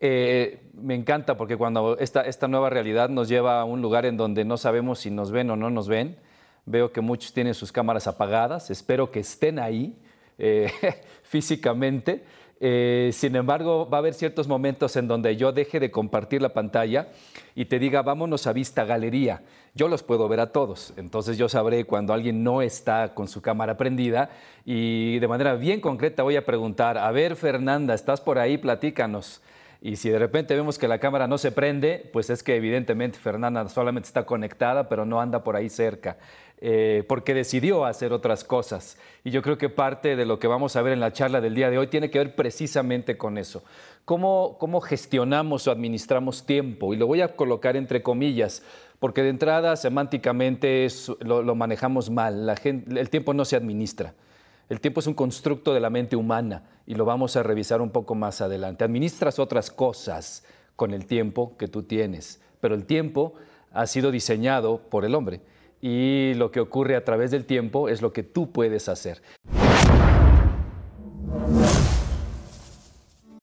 eh, me encanta porque cuando esta, esta nueva realidad nos lleva a un lugar en donde no sabemos si nos ven o no nos ven, veo que muchos tienen sus cámaras apagadas, espero que estén ahí eh, físicamente. Eh, sin embargo, va a haber ciertos momentos en donde yo deje de compartir la pantalla y te diga, vámonos a vista galería. Yo los puedo ver a todos, entonces yo sabré cuando alguien no está con su cámara prendida y de manera bien concreta voy a preguntar, a ver Fernanda, ¿estás por ahí? Platícanos. Y si de repente vemos que la cámara no se prende, pues es que evidentemente Fernanda solamente está conectada, pero no anda por ahí cerca, eh, porque decidió hacer otras cosas. Y yo creo que parte de lo que vamos a ver en la charla del día de hoy tiene que ver precisamente con eso. ¿Cómo, cómo gestionamos o administramos tiempo? Y lo voy a colocar entre comillas, porque de entrada semánticamente lo, lo, manejamos mal. La gente, el tiempo no se administra. El tiempo es un constructo de la mente humana y lo vamos a revisar un poco más adelante. Administras otras cosas con el tiempo que tú tienes, pero el tiempo ha sido diseñado por el hombre y lo que ocurre a través del tiempo es lo que tú puedes hacer.